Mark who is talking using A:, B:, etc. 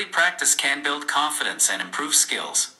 A: Daily practice can build confidence and improve skills.